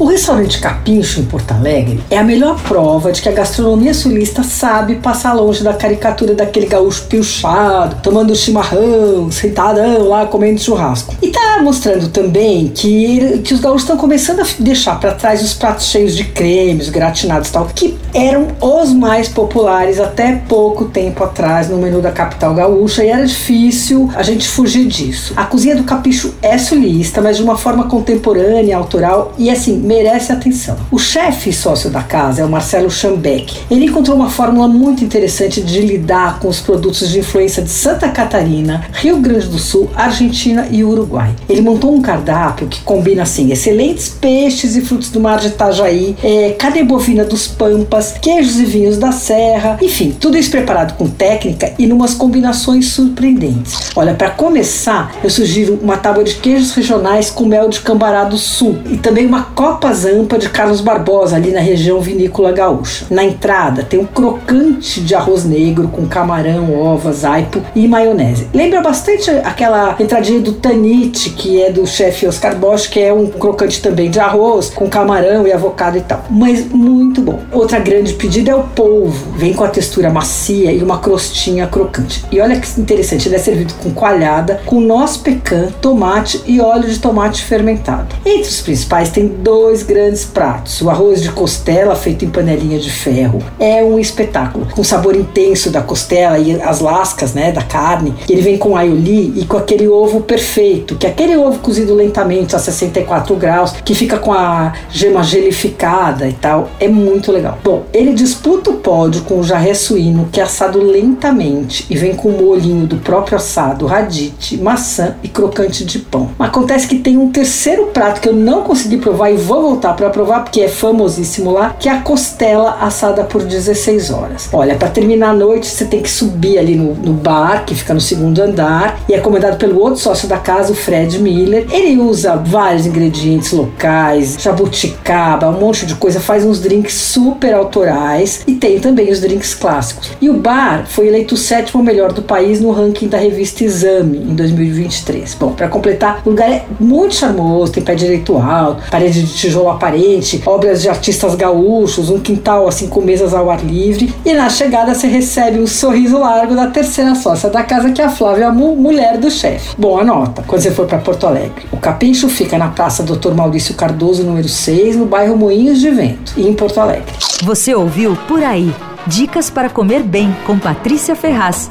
O restaurante Capincho, em Porto Alegre, é a melhor prova de que a gastronomia sulista sabe passar longe da caricatura daquele gaúcho pilchado, tomando chimarrão, sentadão lá comendo churrasco. E mostrando também que, que os gaúchos estão começando a deixar para trás os pratos cheios de cremes, gratinados e tal, que eram os mais populares até pouco tempo atrás no menu da capital gaúcha e era difícil a gente fugir disso. A cozinha do Capricho é sulista, mas de uma forma contemporânea, autoral e assim, merece atenção. O chefe sócio da casa é o Marcelo Schambeck. Ele encontrou uma fórmula muito interessante de lidar com os produtos de influência de Santa Catarina, Rio Grande do Sul, Argentina e Uruguai. Ele montou um cardápio que combina assim excelentes peixes e frutos do mar de Itajaí, é, carne bovina dos Pampas, queijos e vinhos da Serra, enfim, tudo isso preparado com técnica e numas combinações surpreendentes. Olha, para começar, eu sugiro uma tábua de queijos regionais com mel de Cambará do Sul e também uma copa zampa de Carlos Barbosa ali na região vinícola gaúcha. Na entrada tem um crocante de arroz negro com camarão, ovas, aipo e maionese. Lembra bastante aquela entradinha do Tanite, que é do chefe Oscar Bosch, que é um crocante também de arroz com camarão e avocado e tal. Mas muito bom. Outra grande pedida é o polvo. Vem com a textura macia e uma crostinha crocante. E olha que interessante, ele é servido com coalhada, com noz pecan, tomate e óleo de tomate fermentado. Entre os principais tem dois grandes pratos. O arroz de costela feito em panelinha de ferro é um espetáculo, com sabor intenso da costela e as lascas, né, da carne. Ele vem com aioli e com aquele ovo perfeito, que é aquele ovo cozido lentamente a 64 graus, que fica com a gema gelificada e tal. É muito legal. Bom, ele disputa o pódio com o jarré suíno, que é assado lentamente e vem com molhinho do próprio assado, radite, maçã e crocante de pão. Acontece que tem um terceiro prato que eu não consegui provar e vou voltar para provar porque é famosíssimo lá, que é a costela assada por 16 horas. Olha, para terminar a noite você tem que subir ali no, no bar, que fica no segundo andar, e é comandado pelo outro sócio da casa, o Fred Miller. Ele usa vários ingredientes locais, jabuticaba, um monte de coisa, faz uns drinks super autorais e tem também os drinks clássicos. E o bar foi eleito o sétimo melhor do país no ranking da revista Exame em 2023. Bom, para completar, o lugar é muito charmoso, tem pé direito alto, parede de tijolo aparente, obras de artistas gaúchos, um quintal assim com mesas ao ar livre. E na chegada você recebe um sorriso largo da terceira sócia da casa, que é a Flávia, mulher do chefe. Bom, anota, quando você for para Porto Alegre. O Capincho fica na Praça Dr. Maurício Cardoso, número 6, no bairro Moinhos de Vento, em Porto Alegre. Você ouviu Por Aí. Dicas para comer bem com Patrícia Ferraz.